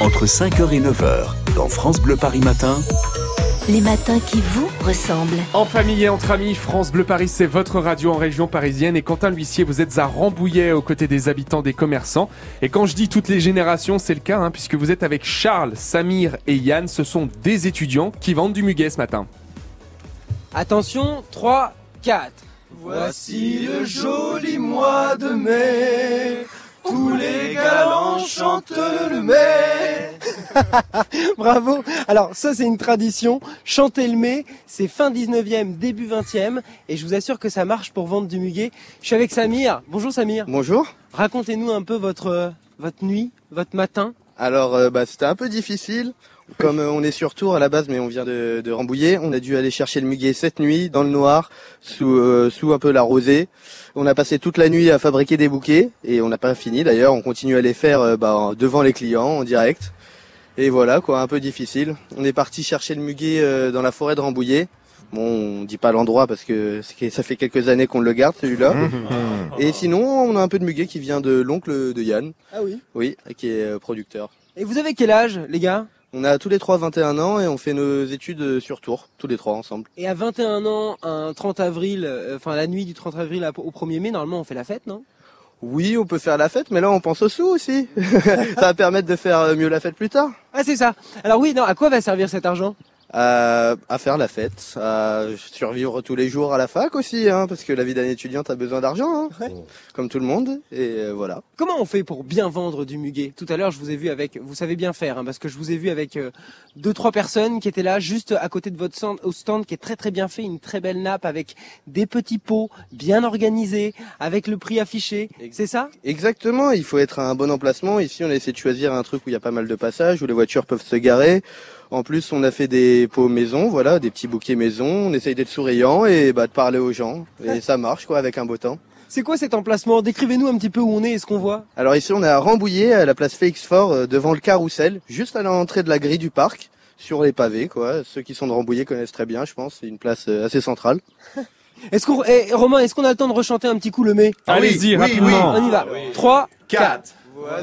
entre 5h et 9h, dans France Bleu Paris Matin. Les matins qui vous ressemblent. En famille et entre amis, France Bleu Paris, c'est votre radio en région parisienne. Et Quentin L'Huissier, vous êtes à Rambouillet aux côtés des habitants, des commerçants. Et quand je dis toutes les générations, c'est le cas, hein, puisque vous êtes avec Charles, Samir et Yann. Ce sont des étudiants qui vendent du muguet ce matin. Attention, 3, 4. Voici le joli mois de mai. Tous les galants chantent le mai. Bravo. Alors ça c'est une tradition. Chanter le mai, c'est fin 19e, début 20e. Et je vous assure que ça marche pour vendre du muguet. Je suis avec Samir. Bonjour Samir. Bonjour. Racontez-nous un peu votre, euh, votre nuit, votre matin. Alors euh, bah, c'était un peu difficile. Comme euh, on est sur Tours à la base, mais on vient de, de Rambouillet, on a dû aller chercher le muguet cette nuit dans le noir, sous, euh, sous un peu la rosée. On a passé toute la nuit à fabriquer des bouquets et on n'a pas fini d'ailleurs. On continue à les faire bah, devant les clients en direct. Et voilà quoi, un peu difficile. On est parti chercher le muguet dans la forêt de Rambouillet. Bon, on dit pas l'endroit parce que c'est que ça fait quelques années qu'on le garde celui-là. et sinon, on a un peu de muguet qui vient de l'oncle de Yann, Ah oui. oui, qui est euh, producteur. Et vous avez quel âge les gars? On a tous les trois 21 ans et on fait nos études euh, sur Tours, tous les trois ensemble. Et à 21 ans, un 30 avril, euh, enfin la nuit du 30 avril au 1er mai, normalement on fait la fête, non? Oui, on peut faire la fête, mais là on pense aux sous aussi. ça va permettre de faire mieux la fête plus tard. Ah c'est ça. Alors oui, non, à quoi va servir cet argent? À, à faire la fête, à survivre tous les jours à la fac aussi, hein, parce que la vie d'un étudiant a besoin d'argent, hein, Ouais. comme tout le monde. Et euh, voilà. Comment on fait pour bien vendre du muguet? Tout à l'heure, je vous ai vu avec, vous savez bien faire, hein, parce que je vous ai vu avec euh, deux trois personnes qui étaient là juste à côté de votre stand, au stand qui est très très bien fait, une très belle nappe avec des petits pots bien organisés, avec le prix affiché. C'est ça? Exactement, il faut être à un bon emplacement. Ici, on a essayé de choisir un truc où il y a pas mal de passages, où les voitures peuvent se garer. En plus, on a fait des pots maison, voilà, des petits bouquets maison. On essaye d'être souriant et bah, de parler aux gens. Et ça marche, quoi, avec un beau temps. C'est quoi cet emplacement? Décrivez-nous un petit peu où on est et ce qu'on voit. Alors ici, on est à Rambouillet, à la place Félix Fort, euh, devant le carrousel, juste à l'entrée de la grille du parc, sur les pavés, quoi. Ceux qui sont de Rambouillet connaissent très bien, je pense. C'est une place euh, assez centrale. Est-ce qu'on, eh, Romain, est-ce qu'on a le temps de rechanter un petit coup le mai Allez-y, oui, rapidement. On y va. 3, 4.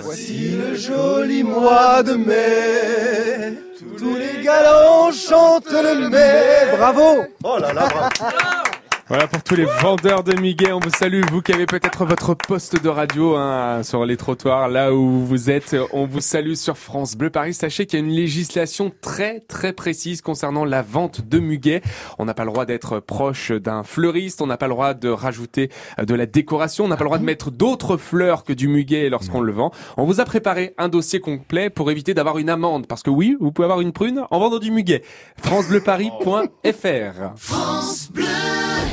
Voici le joli mois de mai. Tous les galants chantent le mai. Bravo Oh là là, bravo. Voilà pour tous les vendeurs de muguet, on vous salue, vous qui avez peut-être votre poste de radio hein, sur les trottoirs, là où vous êtes, on vous salue sur France Bleu Paris. Sachez qu'il y a une législation très très précise concernant la vente de muguet. On n'a pas le droit d'être proche d'un fleuriste, on n'a pas le droit de rajouter de la décoration, on n'a pas le droit de mettre d'autres fleurs que du muguet lorsqu'on le vend. On vous a préparé un dossier complet pour éviter d'avoir une amende, parce que oui, vous pouvez avoir une prune en vendant du muguet. francebleuparis.fr France Bleu.